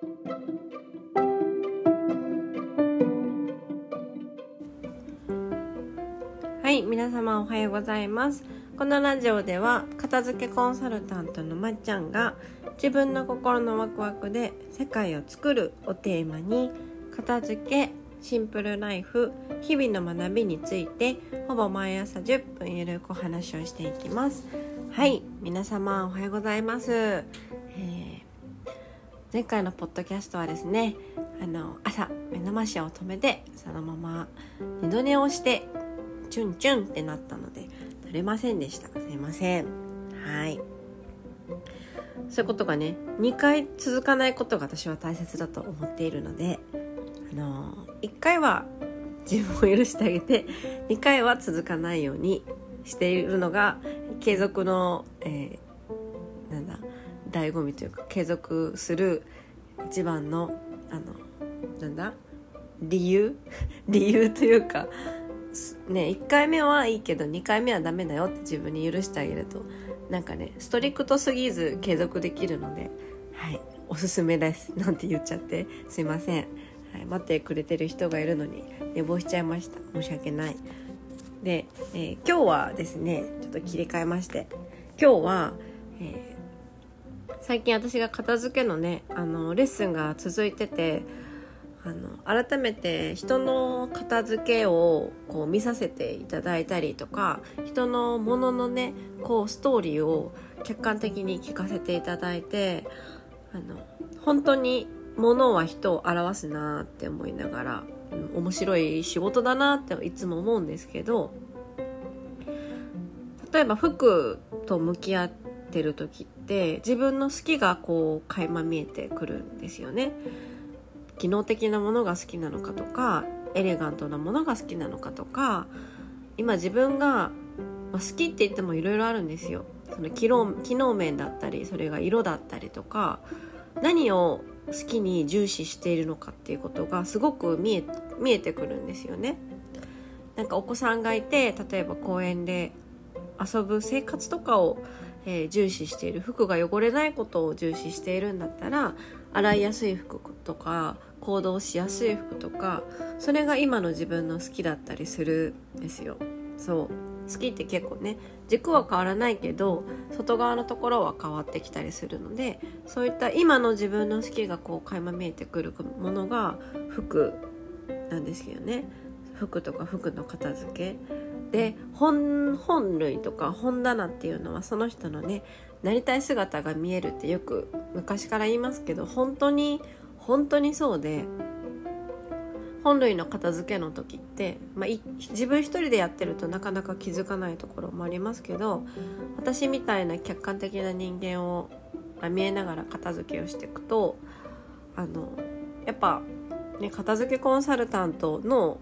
はい皆様おはようございます。このラジオでは片付けコンサルタントのまっちゃんが自分の心のワクワクで世界を作るをテーマに片付けシンプルライフ日々の学びについてほぼ毎朝10分ゆるくお話をしていきます。はい皆様おはようございます、前回のポッドキャストはですねあの朝目覚ましを止めてそのまま二度寝をしてチュンチュンってなったので撮れませんでした。すいません。はい。そういうことがね2回続かないことが私は大切だと思っているのであの1回は自分を許してあげて2回は続かないようにしているのが継続の、えー、醍醐味というか継続する一番のあのなんだ？理由？理由というかね1回目はいいけど2回目はダメだよって自分に許してあげるとなんかねストリクトすぎず継続できるのではいおすすめですなんて言っちゃってすいません、はい、待ってくれてる人がいるのに寝坊しちゃいました。申し訳ない。で、えー、今日はですねちょっと切り替えまして今日は、え、最近私が片付けのねあのレッスンが続いててあの改めて人の片付けをこう見させていただいたりとか人のもののねこうストーリーを客観的に聞かせていただいてあの本当に物は人を表すなって思いながら、面白い仕事だなっていつも思うんですけど例えば服と向き合ってる時って自分の好きがこう垣間見えてくるんですよね。機能的なものが好きなのかとかエレガントなものが好きなのかとか今自分が、まあ、好きって言ってもいろいろあるんですよその機能機能面だったりそれが色だったりとか何を好きに重視しているのかっていうことがすごく見え見えてくるんですよねなんかお子さんがいて例えば公園で遊ぶ生活とかを、えー、重視している服が汚れないことを重視しているんだったら洗いやすい服とか行動しやすい服とかそれが今の自分の好きだったりするんですよ。そう。好きって結構ね軸は変わらないけど外側のところは変わってきたりするのでそういった今の自分の好きがこう垣間見えてくるものが服なんですけどね。服とか服の片付け。で本本類とか本棚っていうのはその人のねなりたい姿が見えるってよく昔から言いますけど本当に本当にそうで本類の片付けの時って、まあ、自分一人でやってるとなかなか気づかないところもありますけど私みたいな客観的な人間を見えながら片付けをしていくとあのやっぱ、ね、片付けコンサルタントの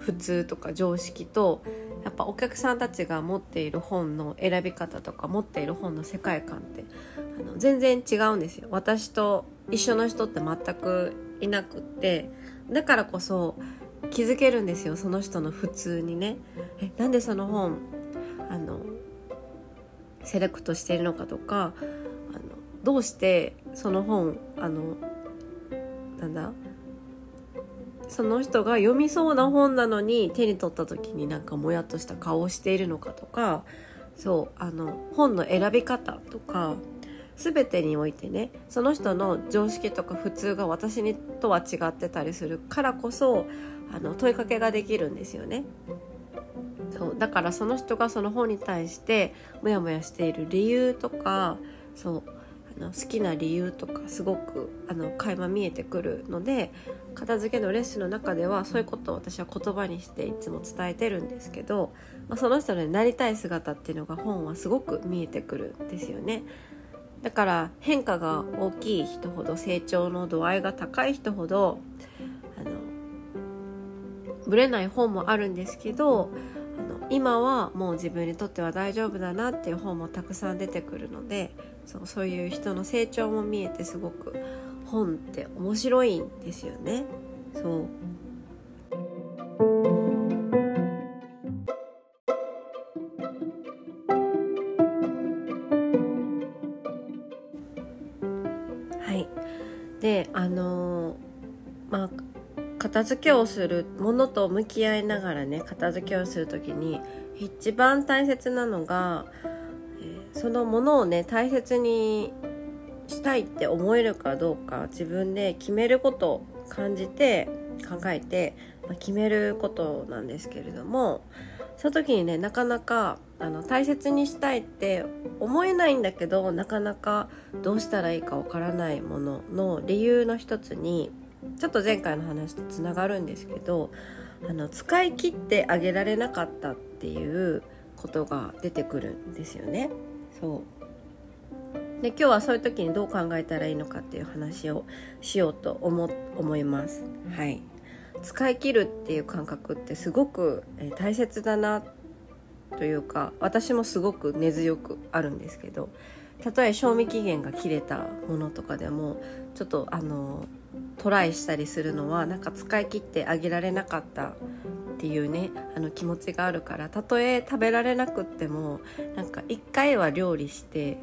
普通とか常識とやっぱお客さんたちが持っている本の選び方とか持っている本の世界観ってあの全然違うんですよ。私と一緒の人って全くいなくってだからこそ気づけるんですよ。その人の普通にね。えなんでその本あのセレクトしてるのかとかあのどうしてその本あのなんだその人が読みそうな本なのに手に取った時になんかもやっとした顔をしているのかとかそうあの本の選び方とか全てにおいてねその人の常識とか普通が私にとは違ってたりするからこそあの問いかけができるんですよね。そうだからその人がその本に対してモヤモヤしている理由とかそうあの好きな理由とかすごくあの垣間見えてくるので片付けのレッスンの中ではそういうことを私は言葉にしていつも伝えてるんですけど、まあ、その人のなりたい姿っていうのが本はすごく見えてくるんですよね。だから変化が大きい人ほど成長の度合いが高い人ほどあのぶれない本もあるんですけどあの今はもう自分にとっては大丈夫だなっていう本もたくさん出てくるのでそうそういう人の成長も見えてすごく本って面白いんですよね。そうはいであのー、まあ片付けをするものと向き合いながらね片付けをする時に一番大切なのが、えー、そのものをね大切にしたいって思えるかどうか自分で決めることを感じて考えて、まあ、決めることなんですけれどもその時にねなかなかあの大切にしたいって思えないんだけどなかなかどうしたらいいかわからないものの理由の一つにちょっと前回の話とつながるんですけどあの使い切ってあげられなかったっていうことが出てくるんですよね。そうで今日はそういう時にどう考えたらいいのかっていう話をしようと思思います。はい使い切るっていう感覚ってすごく大切だなというか私もすごく根強くあるんですけどたとえ賞味期限が切れたものとかでもちょっとあのトライしたりするのはなんか使い切ってあげられなかったっていうねあの気持ちがあるからたとえ食べられなくってもなんか一回は料理して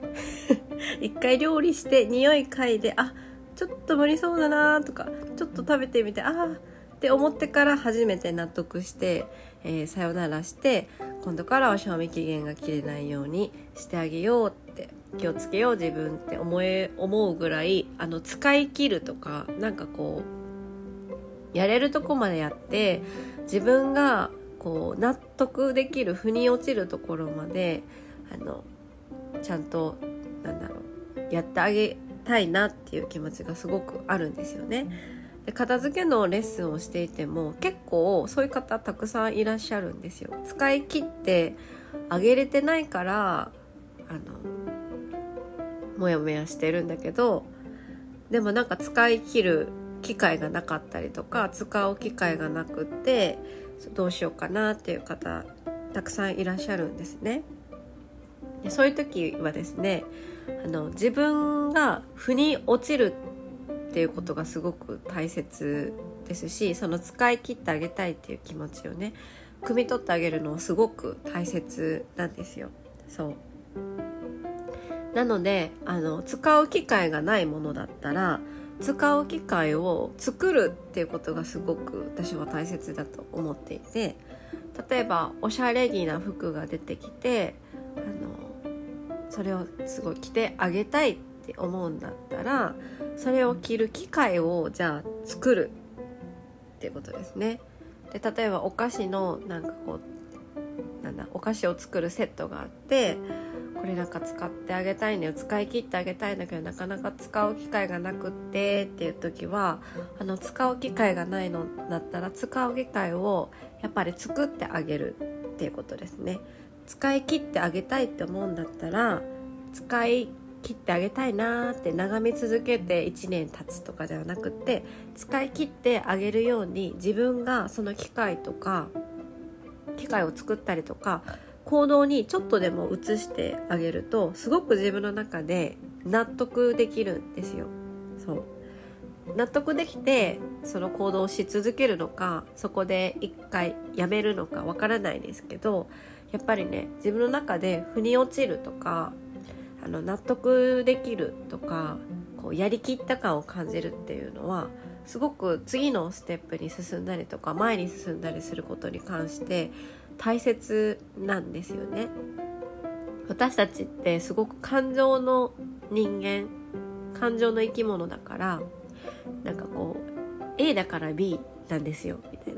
一回料理して匂い嗅いであちょっと無理そうだなとかちょっと食べてみてああって思ってから初めて納得して、えー、さよならして今度からは賞味期限が切れないようにしてあげようって気をつけよう自分って思え思うぐらいあの使い切るとかなんかこうやれるとこまでやって自分がこう納得できる腑に落ちるところまであのちゃんとなんだろうやってあげたいなっていう気持ちがすごくあるんですよね。で片付けのレッスンをしていても結構そういう方たくさんいらっしゃるんですよ使い切ってあげれてないからあのモヤモヤしてるんだけどでもなんか使い切る機会がなかったりとか使う機会がなくってどうしようかなっていう方たくさんいらっしゃるんですね。でそういう時はですねあの自分が腑に落ちるっていうことがすごく大切ですしその使い切ってあげたいっていう気持ちをね汲み取ってあげるのはすごく大切なんですよ。そうなのであの使う機会がないものだったら使う機会を作るっていうことがすごく私は大切だと思っていて例えばおしゃれ着な服が出てきてあのそれをすごい着てあげたいって思うんだったらそれを着る機会をじゃあ作るってことですね。で例えばお菓子のなんかこうなんだお菓子を作るセットがあってこれなんか使ってあげたいんだよ使い切ってあげたいんだけどなかなか使う機会がなくってっていう時はあの使う機会がないのだったら使う機会をやっぱり作ってあげるっていうことですね使い切ってあげたいって思うんだったら使い切ってあげたいなって眺め続けて1年経つとかではなくって使い切ってあげるように自分がその機械とか機械を作ったりとか行動にちょっとでも移してあげるとすごく自分の中で納得できるんですよ。そう納得できてその行動をし続けるのかそこで一回やめるのかわからないですけどやっぱりね自分の中で腑に落ちるとかあの納得できるとかこうやりきった感を感じるっていうのはすごく次のステップに進んだりとか前に進んだりすることに関して大切なんですよね。私たちってすごく感情の人間感情の生き物だからなんかこう A だから B なんですよみたいな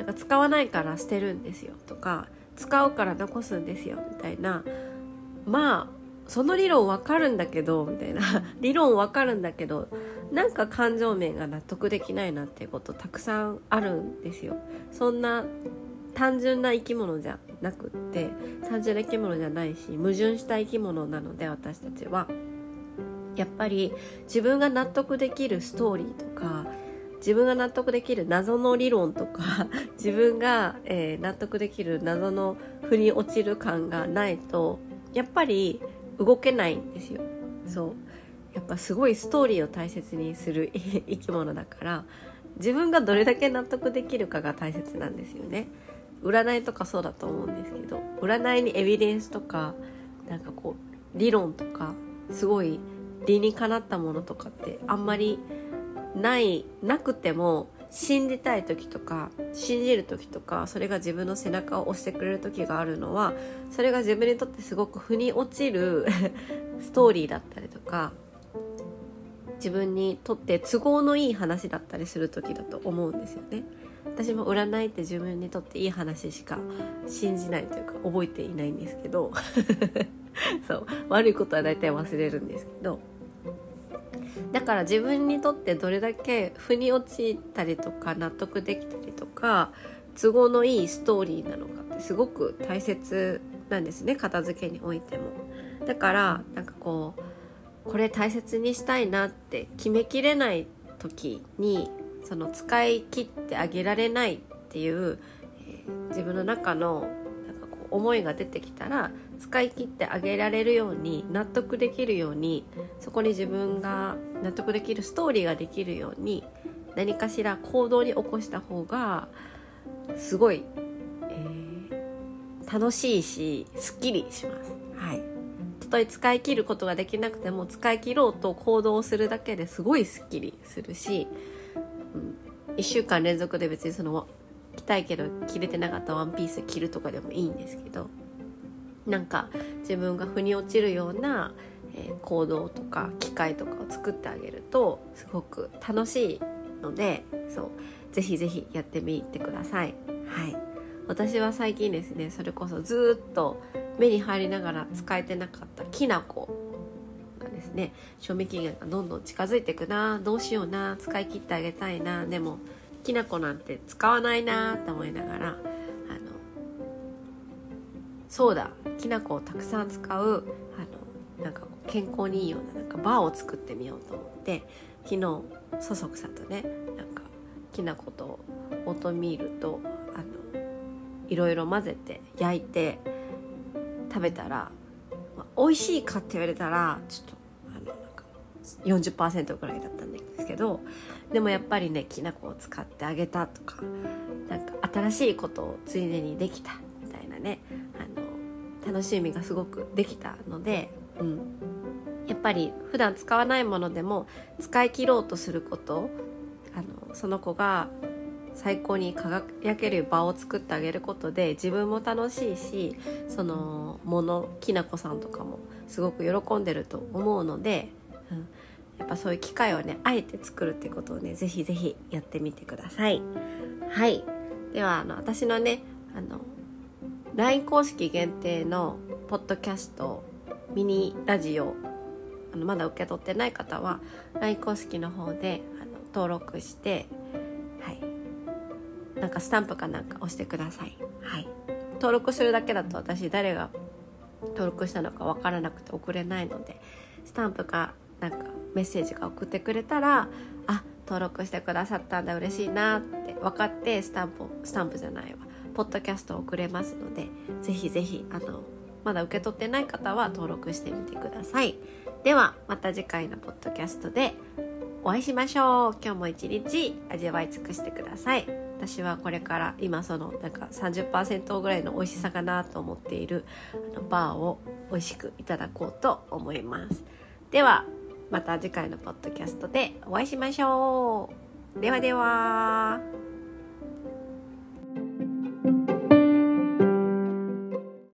なんか使わないから捨てるんですよとか使うから残すんですよみたいな。まあその理論わかるんだけどみたいな。理論わかるんだけどなんか感情面が納得できないなっていうことたくさんあるんですよ。そんな単純な生き物じゃなくって単純な生き物じゃないし矛盾した生き物なので私たちは。やっぱり自分が納得できるストーリーとか自分が納得できる謎の理論とか 自分が、えー、納得できる謎の腑に落ちる感がないとやっぱり動けないんですよ。そう。やっぱすごいストーリーを大切にする 生き物だから自分がどれだけ納得できるかが大切なんですよね。占いとかそうだと思うんですけど占いにエビデンスとかなんかこう理論とかすごい理にかなったものとかってあんまりないなくても信じたい時とか信じる時とかそれが自分の背中を押してくれる時があるのはそれが自分にとってすごく腑に落ちる ストーリーだったりとか自分にとって都合のいい話だったりする時だと思うんですよね。私も占いって自分にとっていい話しか信じないというか覚えていないんですけど そう悪いことは大体忘れるんですけどだから自分にとってどれだけ腑に落ちたりとか納得できたりとか都合のいいストーリーなのかってすごく大切なんですね片付けにおいても。だからなんかこうこれ大切にしたいなって決めきれない時にその使い切ってあげられないっていう、えー、自分の中のなんかこう思いが出てきたら使い切ってあげられるように納得できるようにそこに自分が納得できるストーリーができるように何かしら行動に起こした方がすごい、えー、楽しいしすっきりします。はいたとえ使い切ることができなくても使い切ろうと行動するだけですごいすっきりするし、うん、1週間連続で別にその着たいけど着れてなかったワンピース着るとかでもいいんですけどなんか自分が腑に落ちるような、えー、行動とか機会とか作ってあげるとすごく楽しいのでそうぜひぜひやってみてください。はい私は最近ですねそれこそずっと目に入りながら使えてなかったきな粉がですね賞味期限がどんどん近づいていくなどうしような使い切ってあげたいなでもきな粉なんて使わないなって思いながらそうだきな粉をたくさん使うあのなんか健康にいいようななんかバーを作ってみようと思って昨日そそくさとねなんかきな粉とオートミールとあのいろいろ混ぜて焼いて食べたら、まあ、美味しいかって言われたらちょっとあのなんか40%ぐらいだったんですけどでもやっぱりねきな粉を使ってあげたとかなんか新しいことをついでにできたみたいなねあの楽しみがすごくできたので、うん、やっぱり普段使わないものでも使い切ろうとすることあのその子が最高に輝ける場を作ってあげることで自分も楽しいしそのものきなこさんとかもすごく喜んでると思うので、うん、やっぱそういう機会をねあえて作るってことをねぜひぜひやってみてください。はい。ではあの私のねあの LINE 公式限定のポッドキャストミニラジオあのまだ受け取ってない方は LINE 公式の方であの登録してはい。なんかスタンプかなんか押してください。はい。登録するだけだと私誰が登録したのか分からなくて送れないのでスタンプかなんかメッセージが送ってくれたらあ登録してくださったんだ嬉しいなって分かってスタンプスタンプじゃないわ。ポッドキャストを送れますのでぜひぜひあのまだ受け取ってない方は登録してみてください。ではまた次回のポッドキャストでお会いしましょう。今日も一日味わい尽くしてください。私はこれから今そのなんか30%ぐらいの美味しさかなと思っているあのバーを美味しくいただこうと思います。ではまた次回のポッドキャストでお会いしましょう。ではでは。